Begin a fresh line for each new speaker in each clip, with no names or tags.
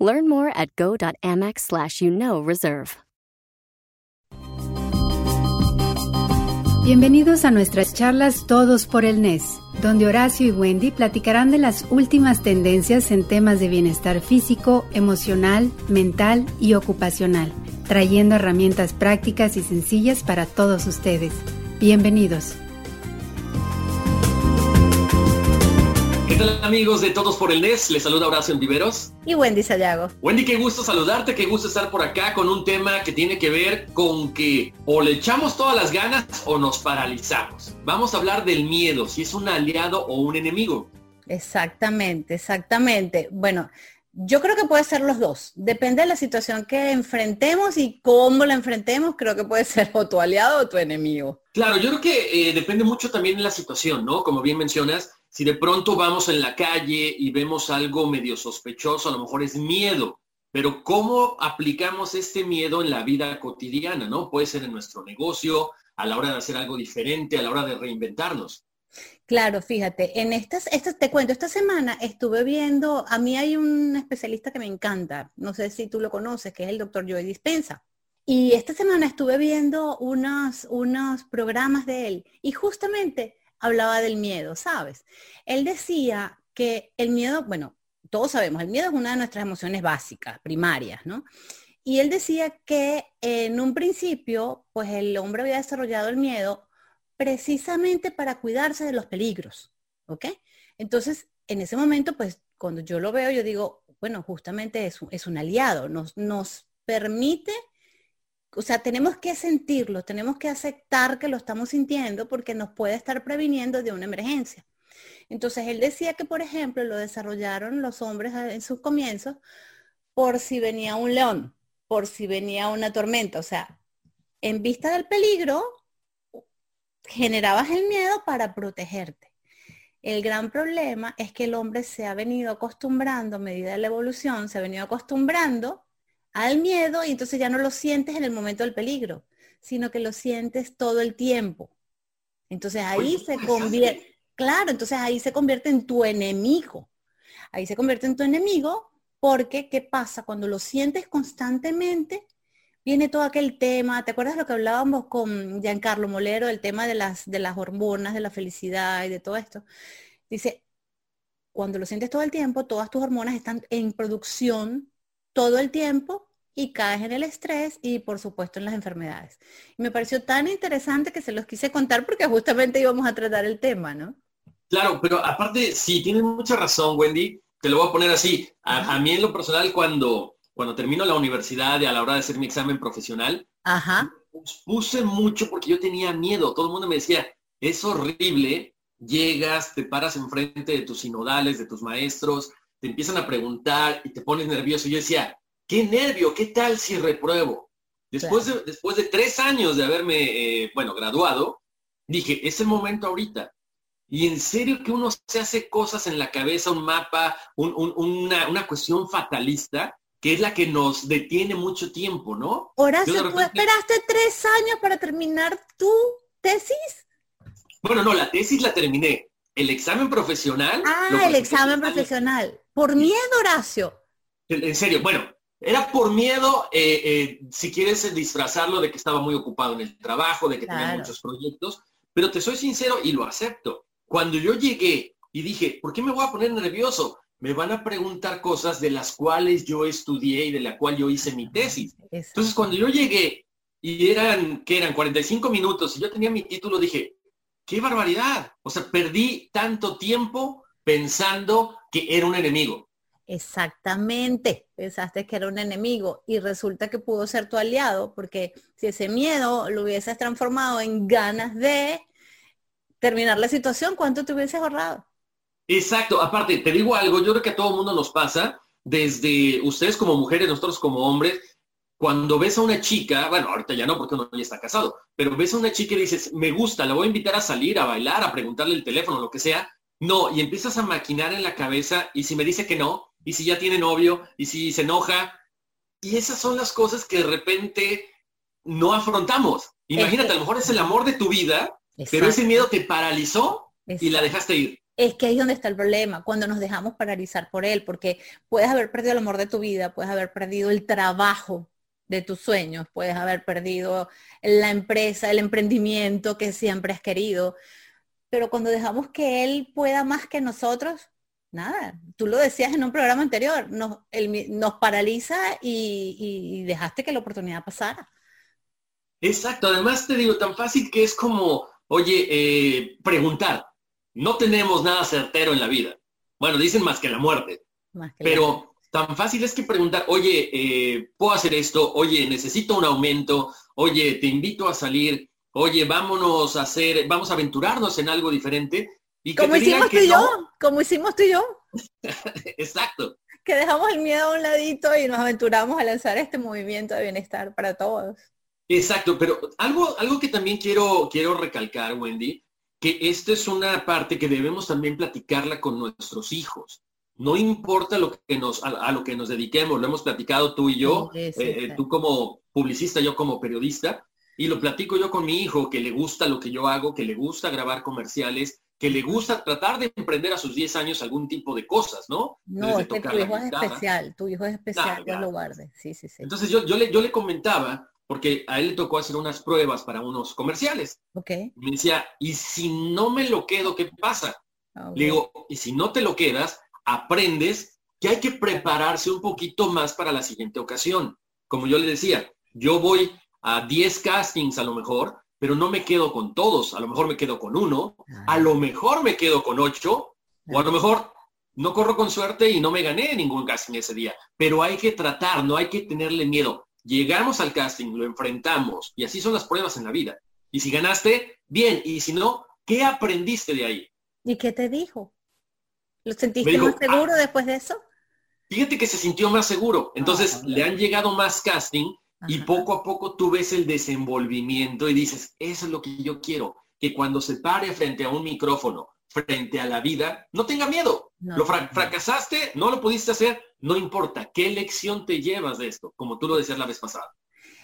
Learn more at go.amex slash you know reserve.
Bienvenidos a nuestras charlas Todos por el NES, donde Horacio y Wendy platicarán de las últimas tendencias en temas de bienestar físico, emocional, mental y ocupacional, trayendo herramientas prácticas y sencillas para todos ustedes. Bienvenidos.
¿Qué tal amigos de Todos por el NES? Les saluda Horacio Viveros.
Y Wendy Sayago.
Wendy, qué gusto saludarte, qué gusto estar por acá con un tema que tiene que ver con que o le echamos todas las ganas o nos paralizamos. Vamos a hablar del miedo, si es un aliado o un enemigo.
Exactamente, exactamente. Bueno, yo creo que puede ser los dos. Depende de la situación que enfrentemos y cómo la enfrentemos, creo que puede ser o tu aliado o tu enemigo.
Claro, yo creo que eh, depende mucho también de la situación, ¿no? Como bien mencionas, si de pronto vamos en la calle y vemos algo medio sospechoso, a lo mejor es miedo, pero ¿cómo aplicamos este miedo en la vida cotidiana, no? Puede ser en nuestro negocio, a la hora de hacer algo diferente, a la hora de reinventarnos.
Claro, fíjate, en estas, estas, te cuento, esta semana estuve viendo, a mí hay un especialista que me encanta, no sé si tú lo conoces, que es el doctor Joey Dispensa. Y esta semana estuve viendo unos, unos programas de él y justamente hablaba del miedo, ¿sabes? Él decía que el miedo, bueno, todos sabemos, el miedo es una de nuestras emociones básicas, primarias, ¿no? Y él decía que en un principio, pues el hombre había desarrollado el miedo precisamente para cuidarse de los peligros, ¿ok? Entonces, en ese momento, pues cuando yo lo veo, yo digo, bueno, justamente es un, es un aliado, nos, nos permite o sea, tenemos que sentirlo, tenemos que aceptar que lo estamos sintiendo porque nos puede estar previniendo de una emergencia. Entonces, él decía que, por ejemplo, lo desarrollaron los hombres en sus comienzos por si venía un león, por si venía una tormenta. O sea, en vista del peligro, generabas el miedo para protegerte. El gran problema es que el hombre se ha venido acostumbrando, a medida de la evolución, se ha venido acostumbrando al miedo y entonces ya no lo sientes en el momento del peligro, sino que lo sientes todo el tiempo. Entonces ahí se convierte, claro, entonces ahí se convierte en tu enemigo. Ahí se convierte en tu enemigo porque, ¿qué pasa? Cuando lo sientes constantemente, viene todo aquel tema, ¿te acuerdas lo que hablábamos con Giancarlo Molero, el tema de las, de las hormonas, de la felicidad y de todo esto? Dice, cuando lo sientes todo el tiempo, todas tus hormonas están en producción todo el tiempo y caes en el estrés y por supuesto en las enfermedades. Y me pareció tan interesante que se los quise contar porque justamente íbamos a tratar el tema, ¿no?
Claro, pero aparte, sí, tienes mucha razón, Wendy. Te lo voy a poner así. A, mí en lo personal, cuando, cuando termino la universidad y a la hora de hacer mi examen profesional,
Ajá.
puse mucho porque yo tenía miedo. Todo el mundo me decía, es horrible, llegas, te paras enfrente de tus sinodales, de tus maestros, te empiezan a preguntar y te pones nervioso. Yo decía, qué nervio, qué tal si repruebo. Después, de, después de tres años de haberme, eh, bueno, graduado, dije, es el momento ahorita. Y en serio que uno se hace cosas en la cabeza, un mapa, una, una, cuestión fatalista, que es la que nos detiene mucho tiempo, ¿no?
Horacio, ¿tú esperaste tres años para terminar tu tesis?
Bueno, no, la tesis la terminé. El examen profesional.
Ah, el examen profesional. Por miedo, Horacio.
En serio, bueno, era por miedo, eh, eh, si quieres disfrazarlo de que estaba muy ocupado en el trabajo, de que tenía muchos proyectos, pero te soy sincero y lo acepto. Cuando yo llegué y dije, ¿por qué me voy a poner nervioso? Me van a preguntar cosas de las cuales yo estudié y de la cual yo hice mi tesis. Entonces, cuando yo llegué y eran, que eran 45 minutos y yo tenía mi título, dije, qué barbaridad. O sea, perdí tanto tiempo pensando que era un enemigo.
Exactamente, pensaste que era un enemigo y resulta que pudo ser tu aliado porque si ese miedo lo hubieses transformado en ganas de terminar la situación, ¿cuánto te hubieses ahorrado?
Exacto, aparte, te digo algo, yo creo que a todo el mundo nos pasa, desde ustedes como mujeres, nosotros como hombres, cuando ves a una chica, bueno, ahorita ya no porque uno ya está casado, pero ves a una chica y dices, me gusta, la voy a invitar a salir, a bailar, a preguntarle el teléfono, lo que sea. No, y empiezas a maquinar en la cabeza y si me dice que no, y si ya tiene novio, y si se enoja. Y esas son las cosas que de repente no afrontamos. Imagínate, a lo mejor es el amor de tu vida, pero ese miedo te paralizó y la dejaste ir.
Es que ahí es donde está el problema, cuando nos dejamos paralizar por él, porque puedes haber perdido el amor de tu vida, puedes haber perdido el trabajo de tus sueños, puedes haber perdido la empresa, el emprendimiento que siempre has querido, pero cuando dejamos que él pueda más que nosotros, nada, tú lo decías en un programa anterior, nos, nos paraliza y, dejaste que la oportunidad pasara.
Exacto, además te digo, tan fácil que es como, oye, eh, preguntar, no tenemos nada certero en la vida. Bueno, dicen más que la muerte, pero tan fácil es que preguntar, oye, eh, ¿puedo hacer esto? Oye, necesito un aumento. Oye, te invito a salir. Oye, vámonos a hacer, vamos a aventurarnos en algo diferente.
Y como hicimos tú y yo, como hicimos tú y yo.
Exacto.
Que dejamos el miedo a un ladito y nos aventuramos a lanzar este movimiento de bienestar para todos.
Exacto, pero algo, algo que también quiero, quiero recalcar, Wendy, que esta es una parte que debemos también platicarla con nuestros hijos no importa lo que nos, a, lo que nos dediquemos, lo hemos platicado tú y yo, eh, eh, tú como publicista, yo como periodista, y lo platico yo con mi hijo, que le gusta lo que yo hago, que le gusta grabar comerciales, que le gusta tratar de emprender a sus 10 años algún tipo de cosas, ¿no?
No, es que tu hijo es especial, tu hijo es especial, yo lo guarde. Sí, sí, sí.
Entonces yo, yo, le, yo le comentaba, porque a él le tocó hacer unas pruebas para unos comerciales.
Ok.
Me decía, ¿y si no me lo quedo, qué pasa? Ah, le digo, y si no te lo quedas, aprendes que hay que prepararse un poquito más para la siguiente ocasión. Como yo le decía, yo voy a 10 castings a lo mejor, pero no me quedo con todos. A lo mejor me quedo con uno, a lo mejor me quedo con ocho, o a lo mejor no corro con suerte y no me gané ningún casting ese día. Pero hay que tratar, no hay que tenerle miedo. Llegamos al casting, lo enfrentamos y así son las pruebas en la vida. Y si ganaste, bien. Y si no, ¿qué aprendiste de ahí?
¿Y qué te dijo? ¿Lo sentiste más seguro ah, después de eso?
Fíjate que se sintió más seguro. Entonces ah, le han llegado más casting y poco a poco tú ves el desenvolvimiento y dices, eso es lo que yo quiero, que cuando se pare frente a un micrófono, frente a la vida, no tenga miedo. lo fracasaste, no lo pudiste hacer, no importa. ¿Qué lección te llevas de esto? Como tú lo decías la vez pasada.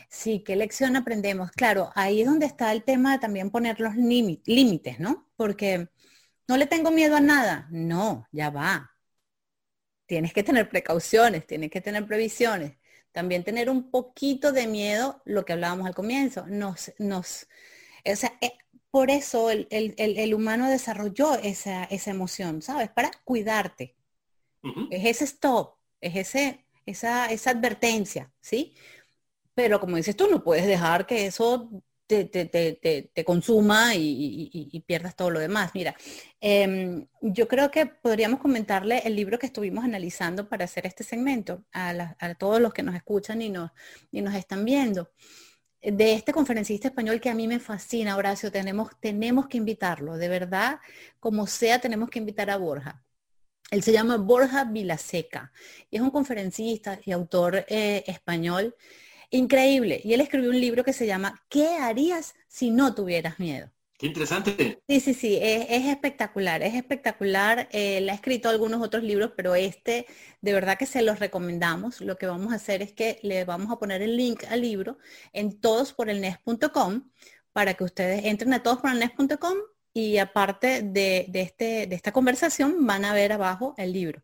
Sí, ¿qué lección aprendemos? Claro, ahí es donde está el tema de también poner los límites, ¿no? Porque no le tengo miedo a nada. No, ya va. Tienes que tener precauciones, tienes que tener previsiones. También tener un poquito de miedo, lo que hablábamos al comienzo. Nos, nos, o sea, eh, por eso el, humano desarrolló esa, esa, emoción, ¿sabes? Para cuidarte. Es ese stop, es ese, esa, esa advertencia, ¿sí? Pero como dices tú, no puedes dejar que eso te, consuma y, pierdas todo lo demás. Mira, em, yo creo que podríamos comentarle el libro que estuvimos analizando para hacer este segmento a, todos los que nos escuchan y nos, y nos están viendo. De este conferencista español que a mí me fascina, Horacio, tenemos, tenemos que invitarlo, de verdad, como sea, tenemos que invitar a Borja. Él se llama Borja Vilaseca y es un conferencista y autor eh, español Increíble. Y él escribió un libro que se llama ¿Qué harías si no tuvieras miedo?
Qué interesante.
Sí, sí, sí, es, espectacular, es espectacular. él ha escrito algunos otros libros, pero este de verdad que se los recomendamos. Lo que vamos a hacer es que le vamos a poner el link al libro en todosporelnes.com para que ustedes entren a todosporelnes.com y aparte de, este, de esta conversación van a ver abajo el libro.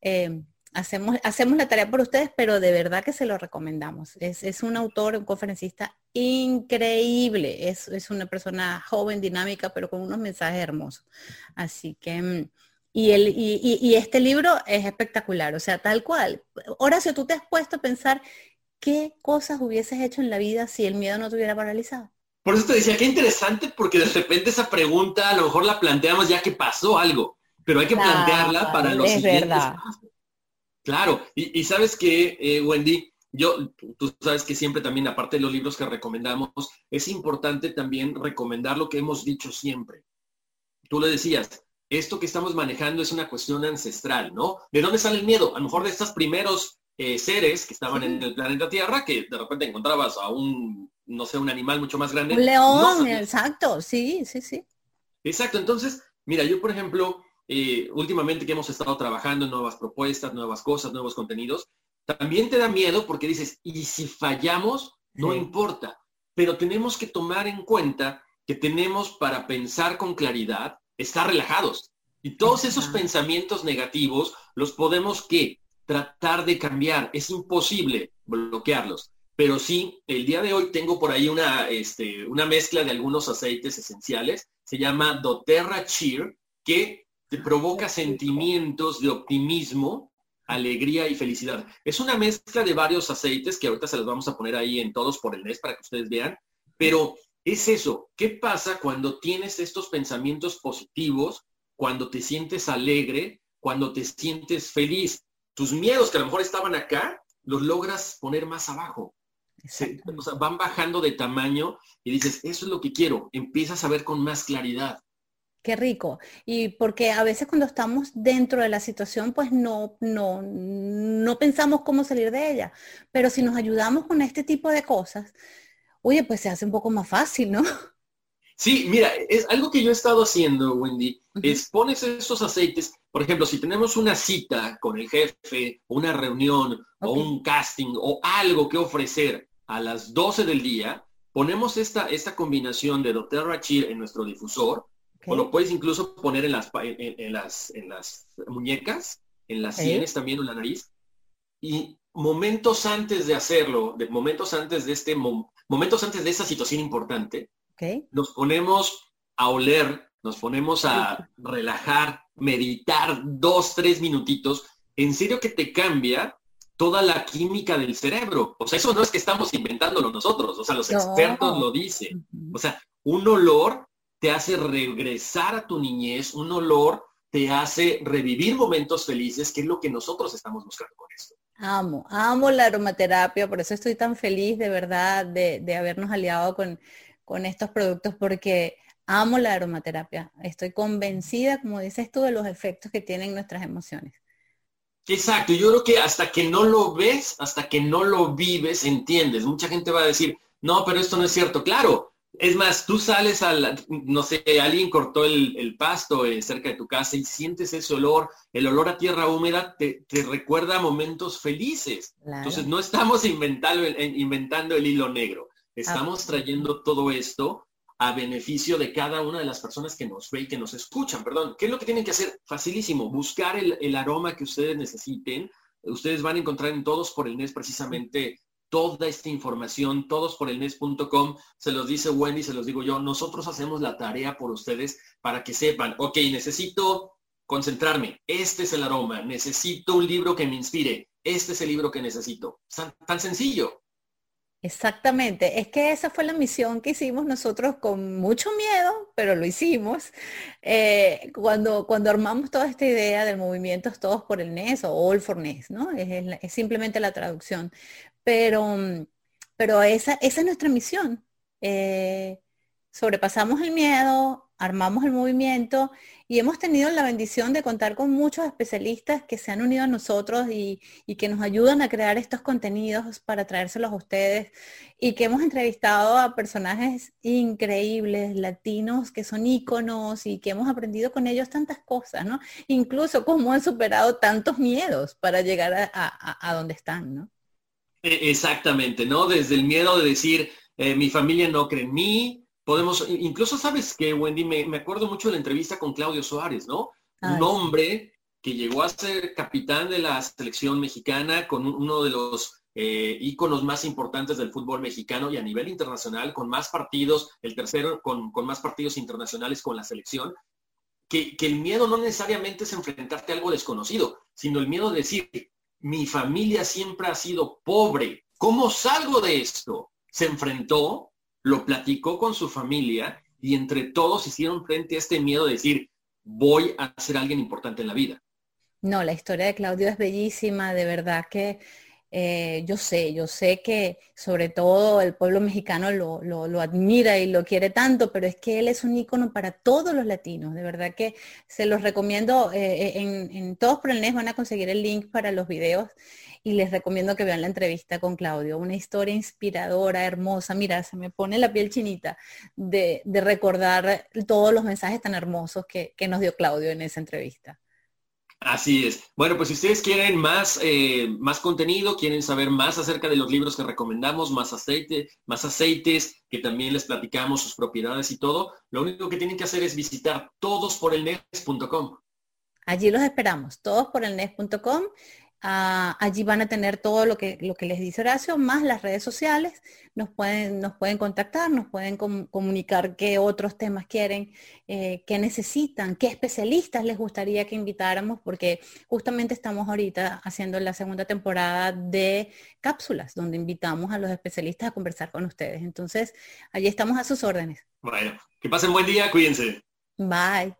Eh, hacemos, hacemos la tarea por ustedes, pero de verdad que se lo recomendamos. Es, un autor, un conferencista increíble. Es, una persona joven, dinámica, pero con unos mensajes hermosos. Así que, mm, y, el, y, este libro es espectacular, o sea, tal cual. Horacio, tú te has puesto a pensar qué cosas hubieses hecho en la vida si el miedo no te hubiera paralizado.
Por eso te decía, qué interesante, porque de repente esa pregunta a lo mejor la planteamos ya que pasó algo, pero hay que plantearla para los siguientes Claro, y, sabes que, eh, Wendy, yo, tú sabes que siempre también, aparte de los libros que recomendamos, es importante también recomendar lo que hemos dicho siempre. Tú le decías, esto que estamos manejando es una cuestión ancestral, ¿no? ¿De dónde sale el miedo? A lo mejor de estos primeros eh, seres que estaban en el planeta Tierra, que de repente encontrabas a un, no sé, un animal mucho más grande.
Un león, exacto, sí, sí, sí.
Exacto, entonces, mira, yo por ejemplo, eh, últimamente que hemos estado trabajando en nuevas propuestas, nuevas cosas, nuevos contenidos, también te da miedo porque dices, y si fallamos, no importa, pero tenemos que tomar en cuenta que tenemos para pensar con claridad, estar relajados. Y todos esos pensamientos negativos los podemos que tratar de cambiar. Es imposible bloquearlos. Pero sí, el día de hoy tengo por ahí una, este, una mezcla de algunos aceites esenciales. Se llama doTERRA Cheer, que te provoca sentimientos de optimismo, alegría y felicidad. Es una mezcla de varios aceites que ahorita se los vamos a poner ahí en todos por el mes para que ustedes vean. Pero es eso. ¿Qué pasa cuando tienes estos pensamientos positivos, cuando te sientes alegre, cuando te sientes feliz? tus miedos que a lo mejor estaban acá, los logras poner más abajo. o sea, van bajando de tamaño y dices, eso es lo que quiero. Empiezas a ver con más claridad.
Qué rico. Y porque a veces cuando estamos dentro de la situación, pues no, no, no pensamos cómo salir de ella. Pero si nos ayudamos con este tipo de cosas, oye, pues se hace un poco más fácil, ¿no?
Sí, mira, es algo que yo he estado haciendo, Wendy, es pones esos aceites, por ejemplo, si tenemos una cita con el jefe, una reunión o un casting o algo que ofrecer a las 12 del día, ponemos esta, esta combinación de Dr. Rachir en nuestro difusor, o lo puedes incluso poner en las, en, las, en las muñecas, en las sienes también, en la nariz, y momentos antes de hacerlo, de momentos antes de este, momentos antes de esa situación importante, nos ponemos a oler, nos ponemos a relajar, meditar dos, tres minutitos. En serio que te cambia toda la química del cerebro. O sea, eso no es que estamos inventándolo nosotros, o sea, los expertos lo dicen. O sea, un olor te hace regresar a tu niñez, un olor te hace revivir momentos felices, que es lo que nosotros estamos buscando con esto.
Amo, amo la aromaterapia, por eso estoy tan feliz de verdad de, de habernos aliado con, con estos productos porque amo la aromaterapia. Estoy convencida, como dices tú, de los efectos que tienen nuestras emociones.
Exacto, yo creo que hasta que no lo ves, hasta que no lo vives, entiendes. Mucha gente va a decir, no, pero esto no es cierto. Claro, es más, tú sales a no sé, alguien cortó el, pasto eh, cerca de tu casa y sientes ese olor, el olor a tierra húmeda te, recuerda momentos felices. Entonces no estamos inventando, inventando el hilo negro. Estamos trayendo todo esto a beneficio de cada una de las personas que nos ve y que nos escuchan. Perdón, ¿qué es lo que tienen que hacer? Facilísimo, buscar el, aroma que ustedes necesiten. Ustedes van a encontrar en Todos por el NES precisamente toda esta información, todos por el NES.com. Se los dice Wendy, se los digo yo. Nosotros hacemos la tarea por ustedes para que sepan, ok, necesito concentrarme. Este es el aroma. Necesito un libro que me inspire. Este es el libro que necesito. tan sencillo.
Exactamente, es que esa fue la misión que hicimos nosotros con mucho miedo, pero lo hicimos eh, cuando, cuando armamos toda esta idea del movimiento Todos por el NES o All for NES, ¿no? Es, simplemente la traducción. Pero, pero esa, esa es nuestra misión. Eh, sobrepasamos el miedo, armamos el movimiento y hemos tenido la bendición de contar con muchos especialistas que se han unido a nosotros y, que nos ayudan a crear estos contenidos para traérselos a ustedes y que hemos entrevistado a personajes increíbles, latinos, que son íconos y que hemos aprendido con ellos tantas cosas, ¿no? Incluso cómo han superado tantos miedos para llegar a, donde están, ¿no?
E, exactamente, ¿no? Desde el miedo de decir, eh, mi familia no cree en mí, podemos, incluso sabes que, Wendy, me, acuerdo mucho de la entrevista con Claudio Suárez, ¿no? Un hombre que llegó a ser capitán de la selección mexicana con uno de los eh, íconos más importantes del fútbol mexicano y a nivel internacional, con más partidos, el tercero con, más partidos internacionales con la selección, que, que, el miedo no necesariamente es enfrentarte a algo desconocido, sino el miedo de decir, mi familia siempre ha sido pobre, ¿cómo salgo de esto? Se enfrentó, lo platicó con su familia y entre todos hicieron frente a este miedo de decir, voy a ser alguien importante en la vida.
No, la historia de Claudio es bellísima, de verdad que Eh, yo sé, yo sé que sobre todo el pueblo mexicano lo, admira y lo quiere tanto, pero es que él es un ícono para todos los latinos. De verdad que se los recomiendo. Eh, en, Todos por el NES van a conseguir el link para los videos y les recomiendo que vean la entrevista con Claudio. Una historia inspiradora, hermosa. Mira, se me pone la piel chinita de, recordar todos los mensajes tan hermosos que nos dio Claudio en esa entrevista.
Así es. Bueno, pues si ustedes quieren más, eh, más contenido, quieren saber más acerca de los libros que recomendamos, más aceite, más aceites, que también les platicamos sus propiedades y todo, lo único que tienen que hacer es visitar todosporelnes.com.
Allí los esperamos, todosporelnes.com Ah, allí van a tener todo lo que, lo que les dice Horacio, más las redes sociales. Nos pueden, nos pueden contactar, nos pueden comunicar qué otros temas quieren, eh, qué necesitan, qué especialistas les gustaría que invitáramos, porque justamente estamos ahorita haciendo la segunda temporada de cápsulas, donde invitamos a los especialistas a conversar con ustedes. Entonces, allí estamos a sus órdenes.
Bueno, que pasen buen día, cuídense.
Bye.